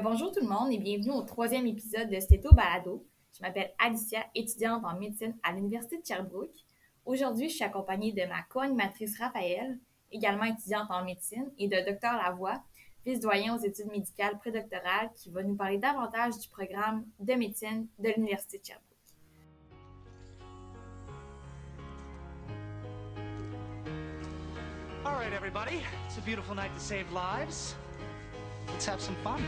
bonjour tout le monde et bienvenue au troisième épisode de Stéto Balado. Je m'appelle Alicia, étudiante en médecine à l'Université de Sherbrooke. Aujourd'hui, je suis accompagnée de ma co-animatrice Raphaël, également étudiante en médecine, et de Dr Lavoie, vice-doyen aux études médicales prédoctorales, qui va nous parler davantage du programme de médecine de l'Université de Sherbrooke. All right, everybody. It's a beautiful night to save lives. Let's have some fun.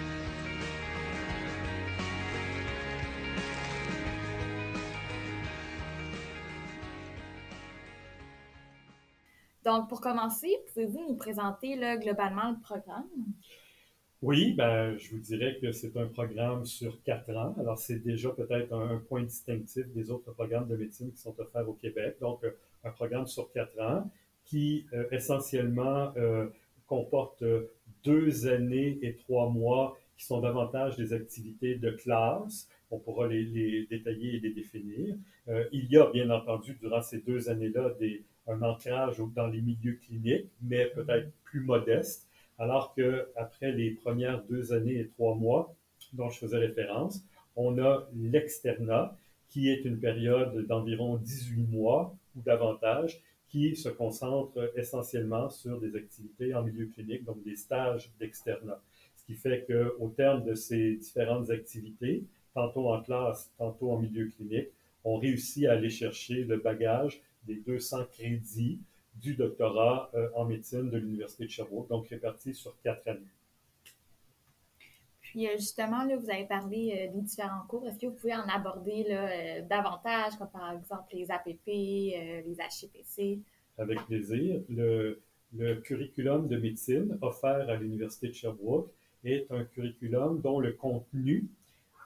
Donc, pour commencer, pouvez-vous nous présenter là, globalement le programme? Oui, ben, je vous dirais que c'est un programme sur quatre ans. Alors, c'est déjà peut-être un, point distinctif des autres programmes de médecine qui sont offerts au Québec. Donc, euh, un programme sur quatre ans qui euh, essentiellement euh, comporte deux années et trois mois qui sont davantage des activités de classe. On pourra les, détailler et les définir. il y a bien entendu durant ces deux années-là des, un ancrage dans les milieux cliniques, mais peut-être plus modeste, alors qu'après les premières deux années et trois mois dont je faisais référence, on a l'externat, qui est une période d'environ 18 mois ou davantage, qui se concentre essentiellement sur des activités en milieu clinique, donc des stages d'externat. Ce qui fait qu'au terme de ces différentes activités, tantôt en classe, tantôt en milieu clinique, on réussit à aller chercher le bagage des 200 crédits du doctorat euh, en médecine de l'Université de Sherbrooke, donc répartis sur quatre années. Puis euh, justement, là, vous avez parlé euh, des différents cours. Est-ce que vous pouvez en aborder là, davantage, comme par exemple les APP, les HCPC? Avec plaisir. Le, curriculum de médecine offert à l'Université de Sherbrooke est un curriculum dont le contenu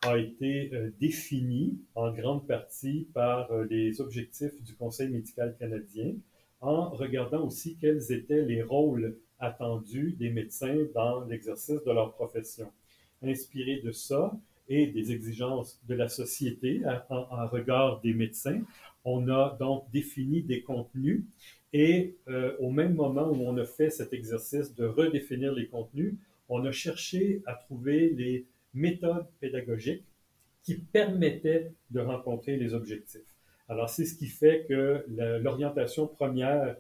a été euh, défini en grande partie par euh, les objectifs du Conseil médical canadien, en regardant aussi quels étaient les rôles attendus des médecins dans l'exercice de leur profession. Inspiré de ça et des exigences de la société en, regard des médecins, on a donc défini des contenus et euh, au même moment où on a fait cet exercice de redéfinir les contenus, on a cherché à trouver les méthode pédagogique qui permettait de rencontrer les objectifs. Alors, c'est ce qui fait que l'orientation première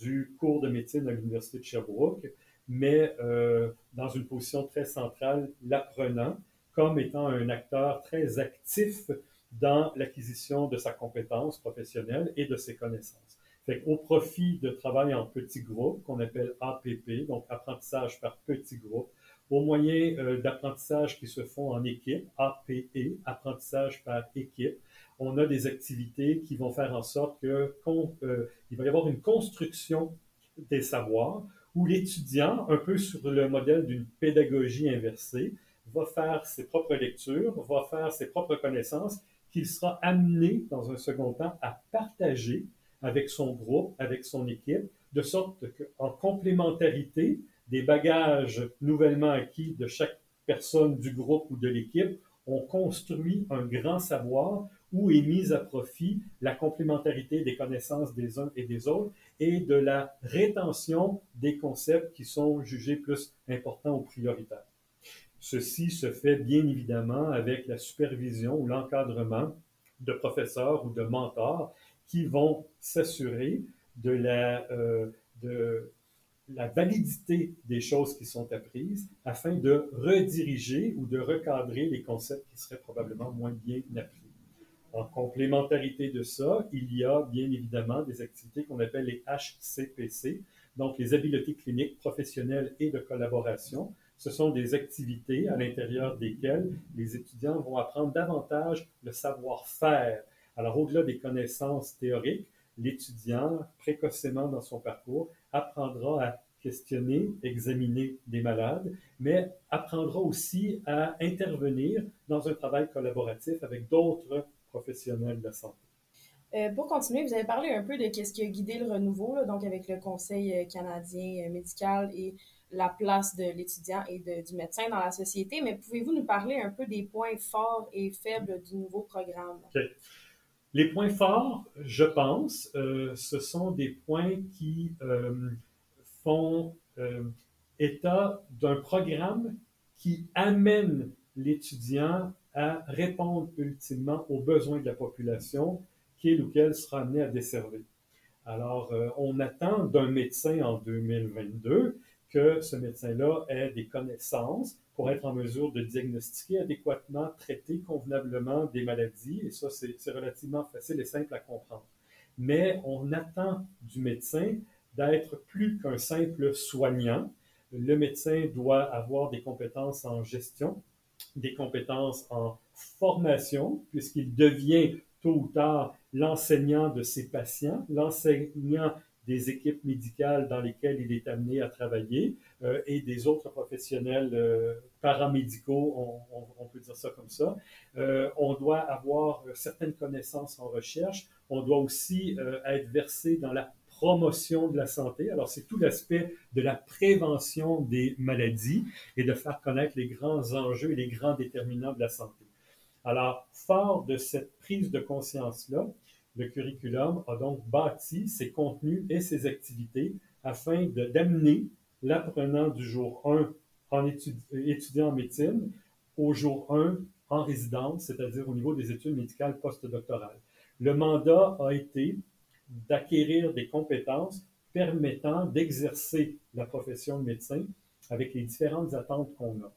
du cours de médecine à l'Université de Sherbrooke met euh, dans une position très centrale l'apprenant comme étant un acteur très actif dans l'acquisition de sa compétence professionnelle et de ses connaissances. Fait au profit de travail en petits groupes, qu'on appelle APP, donc apprentissage par petits groupes, au moyen euh, d'apprentissage qui se font en équipe, APE, apprentissage par équipe. On a des activités qui vont faire en sorte que euh, il va y avoir une construction des savoirs où l'étudiant, un peu sur le modèle d'une pédagogie inversée, va faire ses propres lectures, va faire ses propres connaissances, qu'il sera amené dans un second temps à partager avec son groupe, avec son équipe, de sorte qu'en complémentarité, des bagages nouvellement acquis de chaque personne du groupe ou de l'équipe, on construit un grand savoir où est mise à profit la complémentarité des connaissances des uns et des autres et de la rétention des concepts qui sont jugés plus importants ou prioritaires. Ceci se fait bien évidemment avec la supervision ou l'encadrement de professeurs ou de mentors qui vont s'assurer de la, euh, validité des choses qui sont apprises afin de rediriger ou de recadrer les concepts qui seraient probablement moins bien appris. En complémentarité de ça, il y a bien évidemment des activités qu'on appelle les HCPC, donc les habiletés cliniques professionnelles et de collaboration. Ce sont des activités à l'intérieur desquelles les étudiants vont apprendre davantage le savoir-faire. Alors, au-delà des connaissances théoriques, l'étudiant, précocement dans son parcours, apprendra à questionner, examiner des malades, mais apprendra aussi à intervenir dans un travail collaboratif avec d'autres professionnels de la santé. Euh, pour continuer, vous avez parlé un peu de ce qui a guidé le renouveau, donc avec le Conseil euh, canadien euh, médical et la place de l'étudiant et du médecin dans la société, mais pouvez-vous nous parler un peu des points forts et faibles du nouveau programme? Les points forts, je pense, euh, ce sont des points qui euh, font état d'un programme qui amène l'étudiant à répondre ultimement aux besoins de la population qu'il ou qu'elle sera amené à desservir. Alors, euh, on attend d'un médecin en 2022 que ce médecin-là ait des connaissances pour être en mesure de diagnostiquer adéquatement, traiter convenablement des maladies. Et ça, c'est relativement facile et simple à comprendre. Mais on attend du médecin d'être plus qu'un simple soignant. Le médecin doit avoir des compétences en gestion, des compétences en formation, puisqu'il devient tôt ou tard l'enseignant de ses patients, l'enseignant des équipes médicales dans lesquelles il est amené à travailler euh, et des autres professionnels euh, paramédicaux, on, peut dire ça comme ça. Euh, on doit avoir certaines connaissances en recherche. On doit aussi être versé dans la promotion de la santé. Alors, c'est tout l'aspect de la prévention des maladies et de faire connaître les grands enjeux et les grands déterminants de la santé. Alors, fort de cette prise de conscience-là, le curriculum a donc bâti ses contenus et ses activités afin d'amener l'apprenant du jour 1 en étudiant en médecine au jour 1 en résidence, c'est-à-dire au niveau des études médicales postdoctorales. Le mandat a été d'acquérir des compétences permettant d'exercer la profession de médecin avec les différentes attentes qu'on a.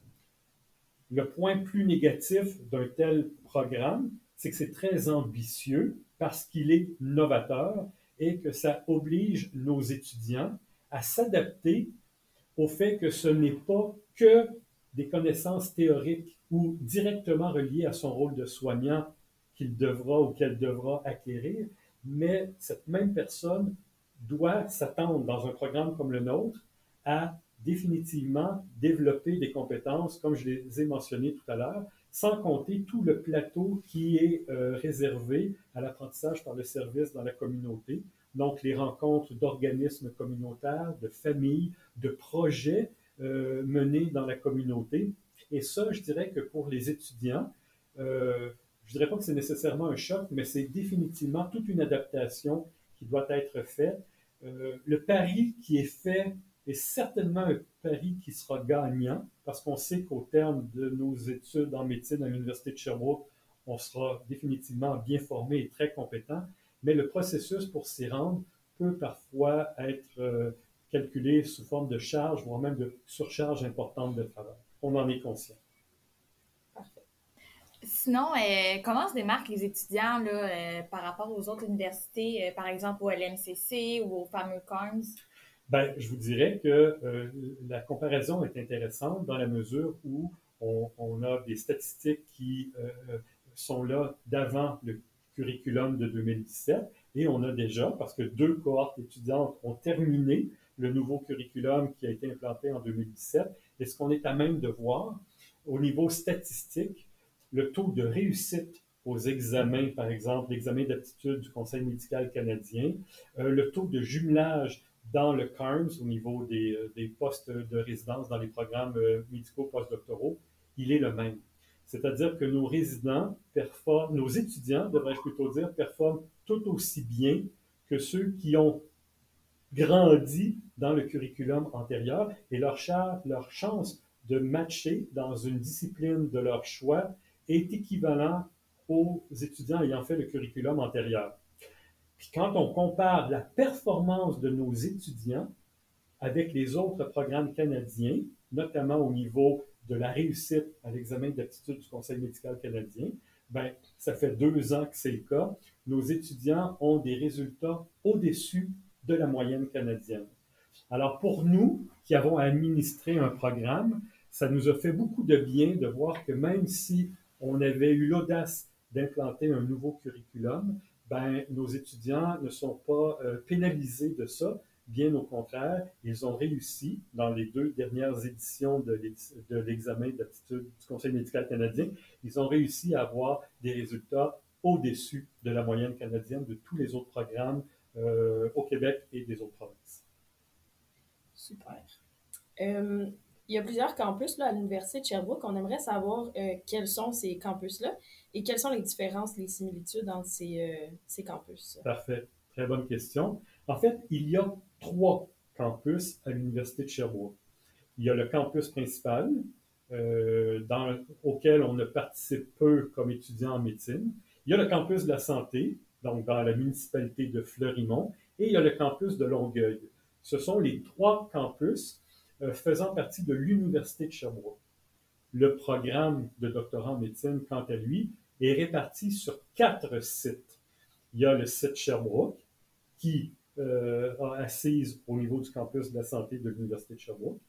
Le point plus négatif d'un tel programme, c'est que c'est très ambitieux parce qu'il est novateur et que ça oblige nos étudiants à s'adapter au fait que ce n'est pas que des connaissances théoriques ou directement reliées à son rôle de soignant qu'il devra ou qu'elle devra acquérir, mais cette même personne doit s'attendre dans un programme comme le nôtre à définitivement développer des compétences, comme je les ai mentionnées tout à l'heure, sans compter tout le plateau qui est euh, réservé à l'apprentissage par le service dans la communauté. Donc, les rencontres d'organismes communautaires, de familles, de projets euh, menés dans la communauté. Et ça, je dirais que pour les étudiants, euh, je dirais pas que c'est nécessairement un choc, mais c'est définitivement toute une adaptation qui doit être faite. le pari qui est fait est certainement un pari qui sera gagnant parce qu'on sait qu'au terme de nos études en médecine à l'Université de Sherbrooke, on sera définitivement bien formé et très compétent, mais le processus pour s'y rendre peut parfois être euh, calculé sous forme de charge, voire même de surcharge importante de travail. On en est conscient. Sinon, euh, comment se démarquent les étudiants là, euh, par rapport aux autres universités, par exemple au LMCC ou au fameux CARMS? Ben, je vous dirais que euh, la comparaison est intéressante dans la mesure où on, a des statistiques qui euh, sont là d'avant le curriculum de 2017 et on a déjà, parce que deux cohortes étudiantes ont terminé le nouveau curriculum qui a été implanté en 2017, et ce qu'on est à même de voir au niveau statistique, le taux de réussite aux examens, par exemple l'examen d'aptitude du Conseil médical canadien, euh, le taux de jumelage dans le CARMS, au niveau des, euh, des, postes de résidence dans les programmes euh, médicaux postdoctoraux, il est le même. C'est-à-dire que nos résidents performent, nos étudiants, devrais-je plutôt dire, performent tout aussi bien que ceux qui ont grandi dans le curriculum antérieur et leur, leur chance de matcher dans une discipline de leur choix est équivalent aux étudiants ayant fait le curriculum antérieur. Puis quand on compare la performance de nos étudiants avec les autres programmes canadiens, notamment au niveau de la réussite à l'examen d'aptitude du Conseil médical canadien, ben, ça fait deux ans que c'est le cas. Nos étudiants ont des résultats au-dessus de la moyenne canadienne. Alors pour nous qui avons administré un programme, ça nous a fait beaucoup de bien de voir que même si on avait eu l'audace d'implanter un nouveau curriculum, ben, nos étudiants ne sont pas euh, pénalisés de ça. Bien au contraire, ils ont réussi dans les deux dernières éditions de l'examen d'aptitude du Conseil médical canadien, ils ont réussi à avoir des résultats au-dessus de la moyenne canadienne de tous les autres programmes euh, au Québec et des autres provinces. Super. Euh, il y a plusieurs campus là, à l'Université de Sherbrooke. On aimerait savoir quels sont ces campus-là et quelles sont les différences, les similitudes entre ces, euh, ces campus? Parfait. Très bonne question. En fait, il y a trois campus à l'Université de Sherbrooke. Il y a le campus principal, euh, auquel on ne participe peu comme étudiant en médecine. Il y a le campus de la santé, donc dans la municipalité de Fleurimont, et il y a le campus de Longueuil. Ce sont les trois campus euh, faisant partie de l'Université de Sherbrooke. Le programme de doctorat en médecine, quant à lui, est réparti sur quatre sites. Il y a le site Sherbrooke, qui euh, assise au niveau du campus de la santé de l'Université de Sherbrooke.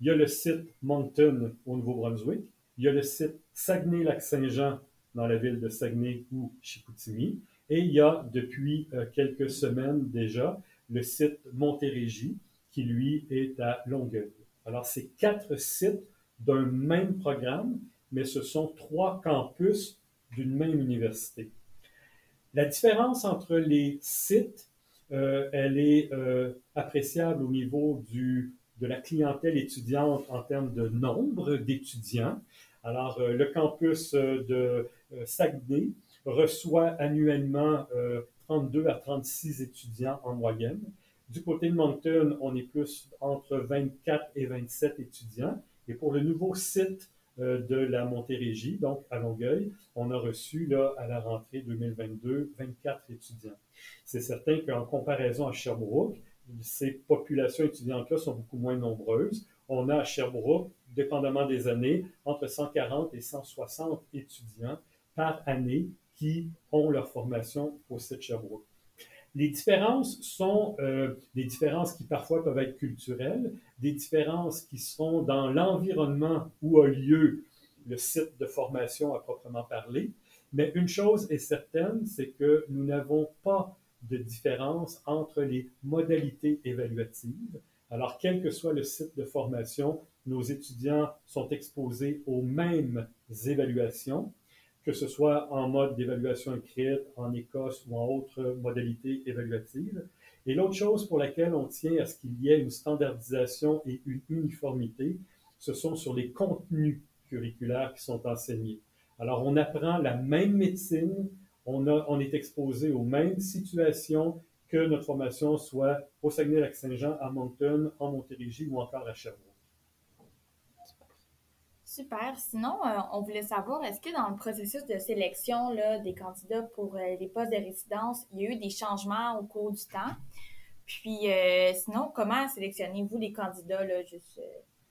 Il y a le site Moncton au Nouveau-Brunswick. Il y a le site Saguenay-Lac-Saint-Jean dans la ville de Saguenay ou Chicoutimi. Et il y a depuis euh, quelques semaines déjà le site Montérégie qui lui est à Longueuil. Alors c'est quatre sites d'un même programme, mais ce sont trois campus d'une même université. La différence entre les sites euh, elle est euh, appréciable au niveau du, de la clientèle étudiante en termes de nombre d'étudiants. Alors, euh, le campus de Saguenay reçoit annuellement 32 à 36 étudiants en moyenne. Du côté de Moncton, on est plus entre 24 et 27 étudiants. Et pour le nouveau site de la Montérégie, donc à Longueuil, on a reçu là, à la rentrée 2022 24 étudiants. C'est certain qu'en comparaison à Sherbrooke, ces populations étudiantes-là sont beaucoup moins nombreuses. On a à Sherbrooke, dépendamment des années, entre 140 et 160 étudiants par année qui ont leur formation au site Sherbrooke. Les différences sont euh, des différences qui parfois peuvent être culturelles, des différences qui sont dans l'environnement où a lieu le site de formation à proprement parler, mais une chose est certaine, c'est que nous n'avons pas de différence entre les modalités évaluatives. Alors, quel que soit le site de formation, nos étudiants sont exposés aux mêmes évaluations, que ce soit en mode d'évaluation écrite, en Écosse ou en autres modalités évaluatives. Et l'autre chose pour laquelle on tient à ce qu'il y ait une standardisation et une uniformité, ce sont sur les contenus curriculaires qui sont enseignés. Alors, on apprend la même médecine, on est exposé aux mêmes situations que notre formation soit au Saguenay-Lac-Saint-Jean, à Moncton, en Montérégie ou encore à Sherbrooke. Super. Sinon, euh, on voulait savoir, est-ce que dans le processus de sélection là, des candidats pour euh, les postes de résidence, il y a eu des changements au cours du temps? Puis, euh, sinon, comment sélectionnez-vous les candidats? Là, juste,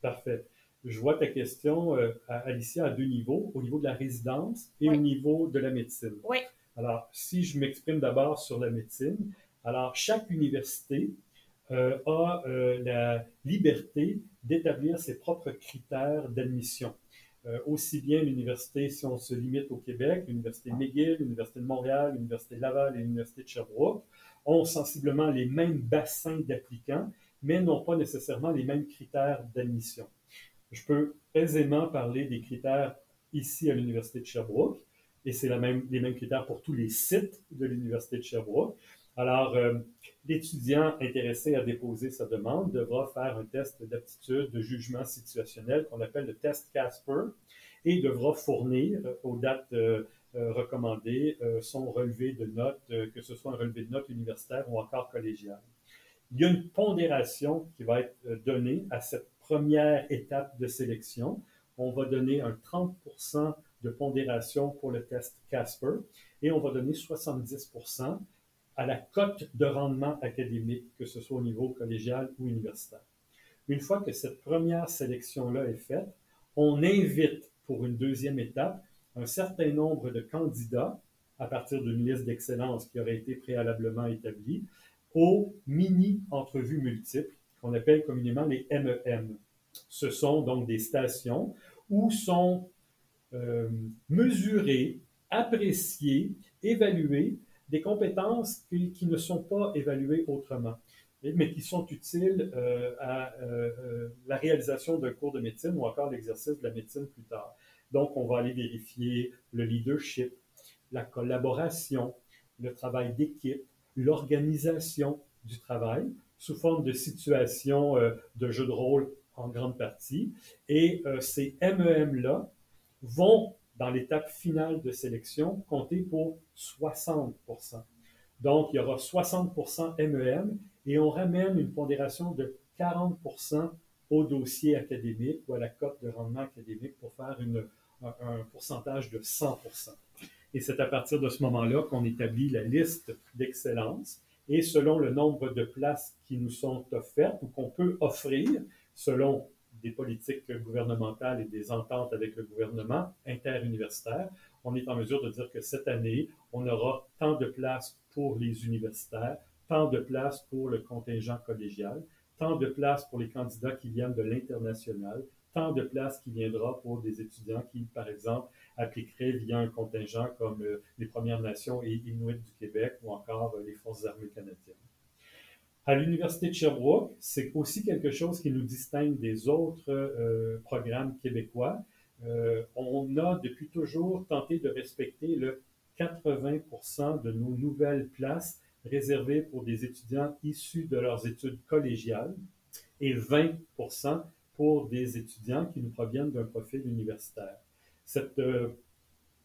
Parfait je vois ta question, Alicia, à deux niveaux, au niveau de la résidence et au niveau de la médecine. Oui. Alors, si je m'exprime d'abord sur la médecine, alors chaque université a la liberté d'établir ses propres critères d'admission. aussi bien l'université, si on se limite au Québec, l'université McGill, l'université de Montréal, l'université de Laval et l'université de Sherbrooke, ont sensiblement les mêmes bassins d'applicants, mais n'ont pas nécessairement les mêmes critères d'admission je peux aisément parler des critères ici à l'Université de Sherbrooke, et c'est même, les mêmes critères pour tous les sites de l'Université de Sherbrooke. Alors, euh, l'étudiant intéressé à déposer sa demande devra faire un test d'aptitude de jugement situationnel qu'on appelle le test Casper et devra fournir euh, aux dates euh, recommandées son relevé de notes, que ce soit un relevé de notes universitaire ou encore collégial. Il y a une pondération qui va être donnée à cette première étape de sélection. On va donner un 30% de pondération pour le test Casper et on va donner 70 à la cote de rendement académique, que ce soit au niveau collégial ou universitaire. Une fois que cette première sélection-là est faite, on invite pour une deuxième étape un certain nombre de candidats à partir d'une liste d'excellence qui aurait été préalablement établie aux mini-entrevues multiples qu'on appelle communément les MEM. Ce sont donc des stations où sont euh, mesurées, appréciées, évaluées des compétences qui, ne sont pas évaluées autrement, mais qui sont utiles euh, à euh, la réalisation d'un cours de médecine ou encore l'exercice de la médecine plus tard. Donc, on va aller vérifier le leadership, la collaboration, le travail d'équipe, l'organisation du travail, sous forme de situation euh, de jeu de rôle en grande partie. Et euh, ces MEM-là vont, dans l'étape finale de sélection, compter pour 60 Donc, il y aura 60% MEM et on ramène une pondération de 40 au dossier académique ou à la cote de rendement académique pour faire un pourcentage de 100 Et c'est à partir de ce moment-là qu'on établit la liste d'excellence. Et selon le nombre de places qui nous sont offertes ou qu'on peut offrir, selon des politiques gouvernementales et des ententes avec le gouvernement interuniversitaire, on est en mesure de dire que cette année, on aura tant de places pour les universitaires, tant de places pour le contingent collégial, tant de places pour les candidats qui viennent de l'international, tant de places qui viendra pour des étudiants qui, par exemple, appliqueraient via un contingent comme euh, les Premières Nations et Inuits du Québec ou encore euh, les Forces armées canadiennes. À l'Université de Sherbrooke, c'est aussi quelque chose qui nous distingue des autres euh, programmes québécois. Euh, on a depuis toujours tenté de respecter le 80% de nos nouvelles places réservées pour des étudiants issus de leurs études collégiales et 20% pour des étudiants qui nous proviennent d'un profil universitaire. Cette, euh,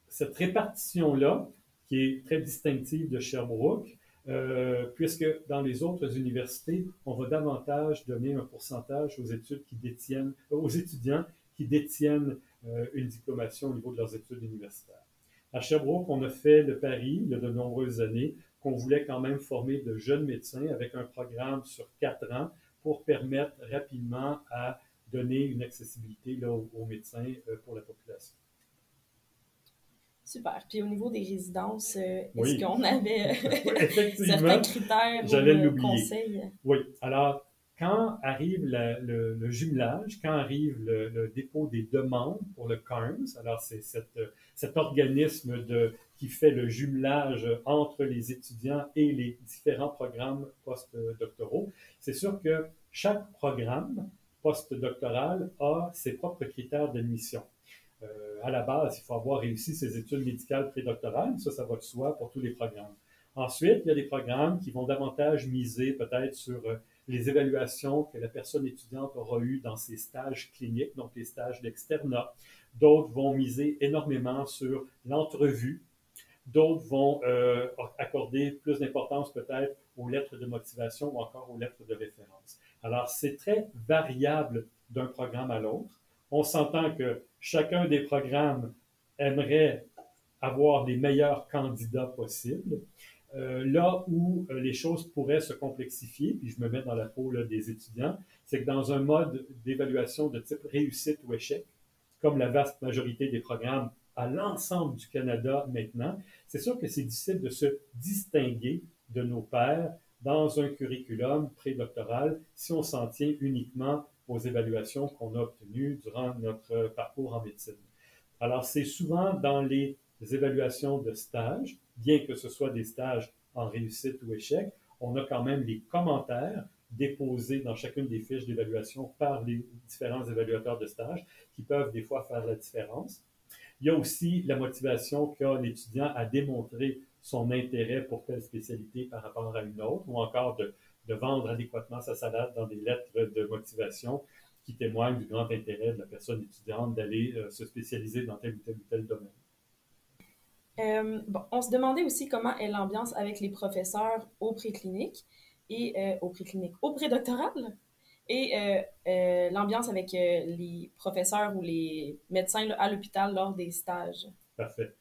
cette répartition-là, qui est très distinctive de Sherbrooke, euh, puisque dans les autres universités, on va davantage donner un pourcentage aux études qui détiennent, aux étudiants qui détiennent euh, une diplomation au niveau de leurs études universitaires. À Sherbrooke, on a fait le pari, il y a de nombreuses années, qu'on voulait quand même former de jeunes médecins avec un programme sur quatre ans pour permettre rapidement à donner une accessibilité là, aux, médecins euh, pour la population. Super. Puis au niveau des résidences, euh, est-ce qu'on avait certains critères J'allais l'oublier. Oui. Alors, quand arrive le, jumelage, quand arrive le, dépôt des demandes pour le CARMS, alors c'est cet organisme de, qui fait le jumelage entre les étudiants et les différents programmes postdoctoraux, c'est sûr que chaque programme postdoctoral a ses propres critères d'admission. Euh, à la base, il faut avoir réussi ses études médicales prédoctorales, ça, ça va de soi pour tous les programmes. Ensuite, il y a des programmes qui vont davantage miser peut-être sur euh, les évaluations que la personne étudiante aura eues dans ses stages cliniques, donc les stages d'externat. D'autres vont miser énormément sur l'entrevue. D'autres vont euh, accorder plus d'importance peut-être aux lettres de motivation ou encore aux lettres de référence. Alors, c'est très variable d'un programme à l'autre. On s'entend que chacun des programmes aimerait avoir les meilleurs candidats possibles. Euh, là où euh, les choses pourraient se complexifier, puis je me mets dans la peau des étudiants, c'est que dans un mode d'évaluation de type réussite ou échec, comme la vaste majorité des programmes à l'ensemble du Canada maintenant, c'est sûr que c'est difficile de se distinguer de nos pairs dans un curriculum prédoctoral si on s'en tient uniquement aux évaluations qu'on a obtenues durant notre parcours en médecine. Alors, c'est souvent dans les évaluations de stage, bien que ce soit des stages en réussite ou échec, on a quand même les commentaires déposés dans chacune des fiches d'évaluation par les différents évaluateurs de stage qui peuvent des fois faire la différence. Il y a aussi la motivation qu'a l'étudiant à démontrer son intérêt pour telle spécialité par rapport à une autre, ou encore de, de vendre adéquatement sa salade dans des lettres de motivation qui témoignent du grand intérêt de la personne étudiante d'aller euh, se spécialiser dans tel ou tel ou tel domaine. Euh, bon, on se demandait aussi comment est l'ambiance avec les professeurs au préclinique et euh, au préclinique, au prédoctoral et l'ambiance avec les professeurs ou les médecins à l'hôpital lors des stages. Parfait.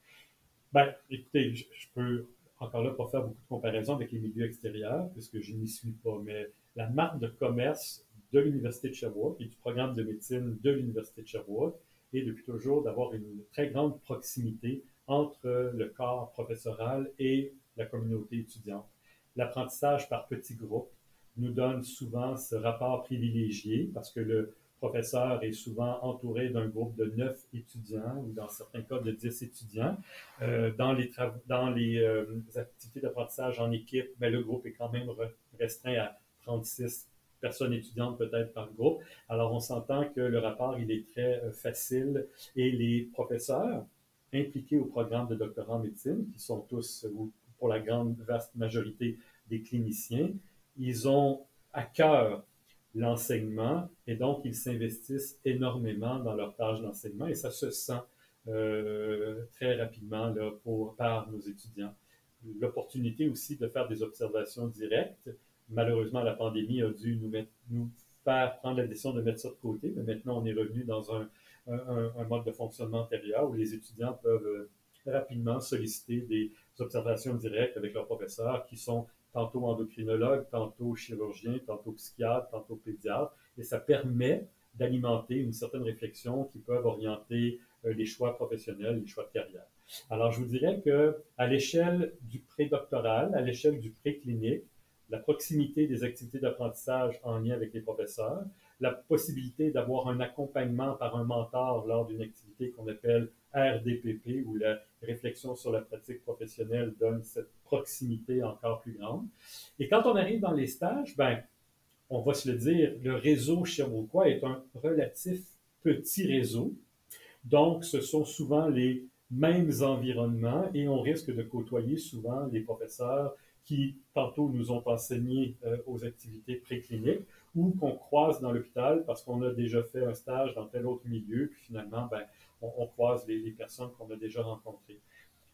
Ben, écoutez, je, peux encore là pas faire beaucoup de comparaisons avec les milieux extérieurs, puisque je n'y suis pas, mais la marque de commerce de l'Université de Sherbrooke et du programme de médecine de l'Université de Sherbrooke est depuis toujours d'avoir une très grande proximité entre le corps professoral et la communauté étudiante. L'apprentissage par petits groupes nous donne souvent ce rapport privilégié parce que le professeur est souvent entouré d'un groupe de neuf étudiants ou dans certains cas de dix étudiants. Euh, dans les, dans les euh, activités d'apprentissage en équipe, mais ben, le groupe est quand même restreint à 36 personnes étudiantes peut-être par groupe. Alors on s'entend que le rapport, il est très euh, facile et les professeurs impliqués au programme de doctorat en médecine, qui sont tous, pour la grande vaste majorité des cliniciens, ils ont à cœur l'enseignement et donc ils s'investissent énormément dans leur tâche d'enseignement et ça se sent euh, très rapidement là, pour, par nos étudiants. L'opportunité aussi de faire des observations directes. Malheureusement, la pandémie a dû nous, nous par prendre la décision de mettre ça de côté, mais maintenant on est revenu dans un, un, mode de fonctionnement antérieur où les étudiants peuvent euh, rapidement solliciter des observations directes avec leurs professeurs qui sont tantôt endocrinologues, tantôt chirurgiens, tantôt psychiatres, tantôt pédiatres, et ça permet d'alimenter une certaine réflexion qui peuvent orienter euh, les choix professionnels, les choix de carrière. Alors, je vous dirais que à l'échelle du prédoctoral, à l'échelle du préclinique, la proximité des activités d'apprentissage en lien avec les professeurs, la possibilité d'avoir un accompagnement par un mentor lors d'une activité qu'on appelle RDPP, où la réflexion sur la pratique professionnelle donne cette proximité encore plus grande. Et quand on arrive dans les stages, ben, on va se le dire, le réseau Sherbrookeois est un relatif petit réseau. Donc, ce sont souvent les mêmes environnements et on risque de côtoyer souvent les professeurs qui tantôt nous ont enseigné euh, aux activités précliniques ou qu'on croise dans l'hôpital parce qu'on a déjà fait un stage dans tel autre milieu, puis finalement, ben, on, croise les, personnes qu'on a déjà rencontrées.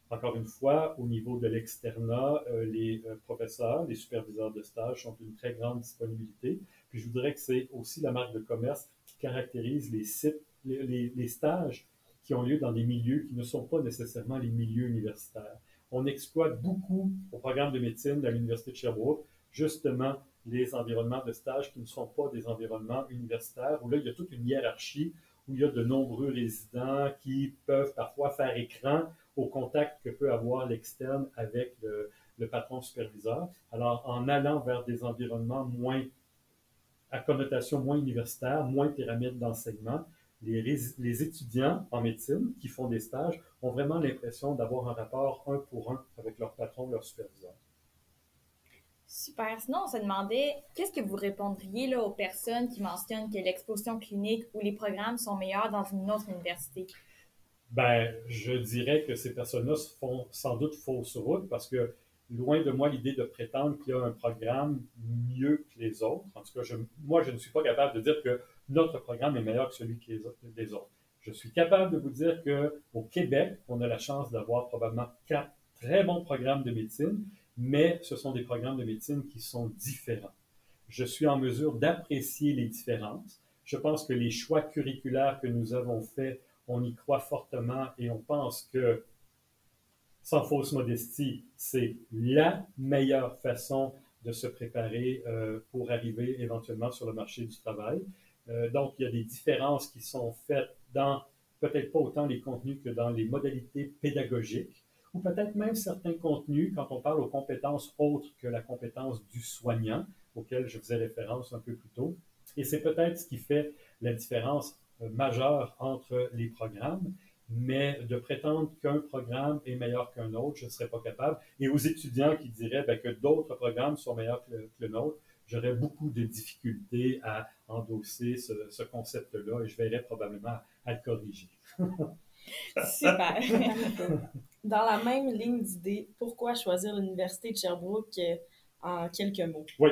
Encore une fois, au niveau de l'externat, euh, les euh, professeurs, les superviseurs de stage ont une très grande disponibilité. Puis je voudrais que c'est aussi la marque de commerce qui caractérise les sites, les, les stages qui ont lieu dans des milieux qui ne sont pas nécessairement les milieux universitaires. On exploite beaucoup au programme de médecine de l'Université de Sherbrooke, justement, les environnements de stage qui ne sont pas des environnements universitaires, où là, il y a toute une hiérarchie, où il y a de nombreux résidents qui peuvent parfois faire écran au contact que peut avoir l'externe avec le, patron superviseur. Alors, en allant vers des environnements moins à connotation moins universitaire, moins pyramide d'enseignement, les, étudiants en médecine qui font des stages ont vraiment l'impression d'avoir un rapport un pour un avec leur patron, leur superviseur. Super. Sinon, on se demandait, qu'est-ce que vous répondriez là, aux personnes qui mentionnent que l'exposition clinique ou les programmes sont meilleurs dans une autre université? Ben, je dirais que ces personnes-là font sans doute fausse route parce que loin de moi l'idée de prétendre qu'il y a un programme mieux que les autres. En tout cas, moi, je ne suis pas capable de dire que notre programme est meilleur que celui des autres. Je suis capable de vous dire qu'au Québec, on a la chance d'avoir probablement quatre très bons programmes de médecine, mais ce sont des programmes de médecine qui sont différents. Je suis en mesure d'apprécier les différences. Je pense que les choix curriculaires que nous avons faits, on y croit fortement et on pense que, sans fausse modestie, c'est la meilleure façon de se préparer euh, pour arriver éventuellement sur le marché du travail. Euh, donc, il y a des différences qui sont faites dans peut-être pas autant les contenus que dans les modalités pédagogiques, ou peut-être même certains contenus quand on parle aux compétences autres que la compétence du soignant, auquel je faisais référence un peu plus tôt. Et c'est peut-être ce qui fait la différence euh, majeure entre les programmes, mais de prétendre qu'un programme est meilleur qu'un autre, je ne serais pas capable. Et aux étudiants qui diraient ben, que d'autres programmes sont meilleurs que le nôtre, j'aurais beaucoup de difficultés à endosser ce, concept-là et je verrais probablement à le corriger. Super. Dans la même ligne d'idée, pourquoi choisir l'Université de Sherbrooke euh, en quelques mots? Oui.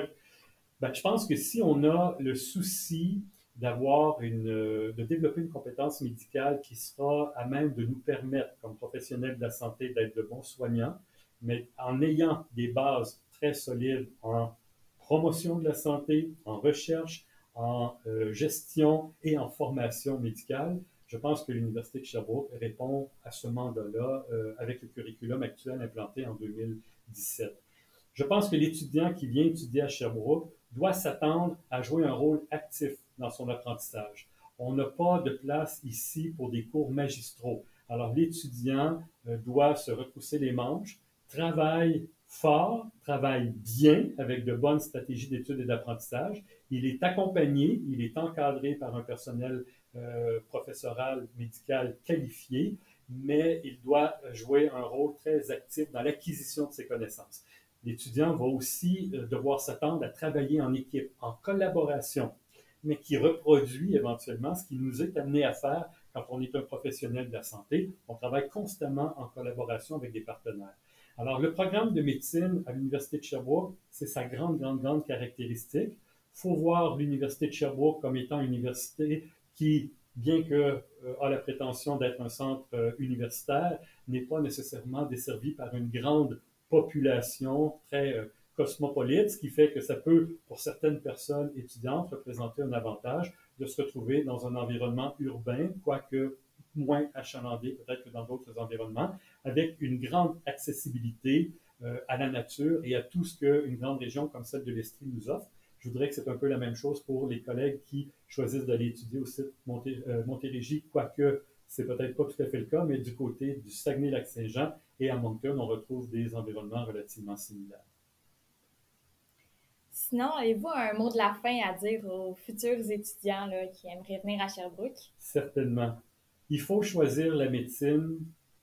Ben, je pense que si on a le souci d'avoir une, de développer une compétence médicale qui sera à même de nous permettre, comme professionnels de la santé, d'être de bons soignants, mais en ayant des bases très solides en promotion de la santé, en recherche, en euh, gestion et en formation médicale. Je pense que l'Université de Sherbrooke répond à ce mandat-là euh, avec le curriculum actuel implanté en 2017. Je pense que l'étudiant qui vient étudier à Sherbrooke doit s'attendre à jouer un rôle actif dans son apprentissage. On n'a pas de place ici pour des cours magistraux. Alors l'étudiant euh, doit se retrousser les manches, travaille fort, travaille bien avec de bonnes stratégies d'études et d'apprentissage. Il est accompagné, il est encadré par un personnel euh, professoral médical qualifié, mais il doit jouer un rôle très actif dans l'acquisition de ses connaissances. L'étudiant va aussi euh, devoir s'attendre à travailler en équipe, en collaboration, mais qui reproduit éventuellement ce qui nous est amené à faire quand on est un professionnel de la santé. On travaille constamment en collaboration avec des partenaires. Alors, le programme de médecine à l'Université de Sherbrooke, c'est sa grande, grande, grande caractéristique. Il faut voir l'Université de Sherbrooke comme étant une université qui, bien que euh, a la prétention d'être un centre euh, universitaire, n'est pas nécessairement desservie par une grande population très, euh, cosmopolite, ce qui fait que ça peut, pour certaines personnes étudiantes, représenter un avantage de se retrouver dans un environnement urbain, quoique moins achalandé peut-être que dans d'autres environnements, avec une grande accessibilité euh, à la nature et à tout ce qu'une grande région comme celle de l'Estrie nous offre. Je voudrais que c'est un peu la même chose pour les collègues qui choisissent d'aller étudier au site Monté, euh, Montérégie, quoique c'est peut-être pas tout à fait le cas, mais du côté du Saguenay-Lac-Saint-Jean et à Moncton, on retrouve des environnements relativement similaires. Sinon, avez-vous un mot de la fin à dire aux futurs étudiants là, qui aimeraient venir à Sherbrooke? Certainement. Il faut choisir la médecine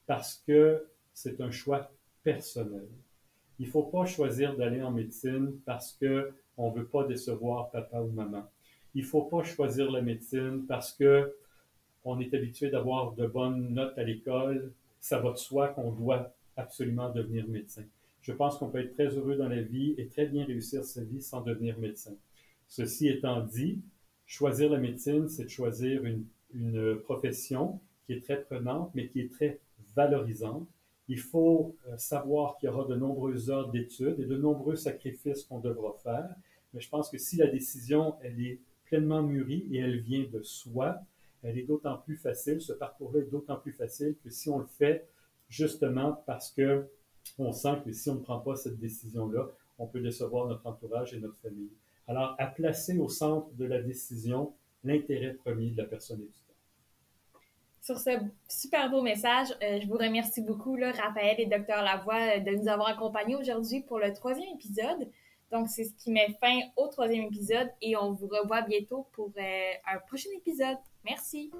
parce que c'est un choix personnel. Il ne faut pas choisir d'aller en médecine parce qu'on ne veut pas décevoir papa ou maman. Il ne faut pas choisir la médecine parce que on est habitué d'avoir de bonnes notes à l'école. Ça va de soi qu'on doit absolument devenir médecin. Je pense qu'on peut être très heureux dans la vie et très bien réussir sa vie sans devenir médecin. Ceci étant dit, choisir la médecine, c'est de choisir une, une profession qui est très prenante, mais qui est très valorisante il faut euh, savoir qu'il y aura de nombreuses heures d'études et de nombreux sacrifices qu'on devra faire. Mais je pense que si la décision, elle est pleinement mûrie et elle vient de soi, elle est d'autant plus facile, ce parcours-là est d'autant plus facile que si on le fait justement parce que on sent que si on ne prend pas cette décision-là, on peut décevoir notre entourage et notre famille. Alors, à placer au centre de la décision l'intérêt premier de la personne étudiante. Sur ce super beau message, euh, je vous remercie beaucoup, là, Raphaël et Dr Lavoie, euh, de nous avoir accompagnés aujourd'hui pour le troisième épisode. Donc, c'est ce qui met fin au troisième épisode et on vous revoit bientôt pour euh, un prochain épisode. Merci.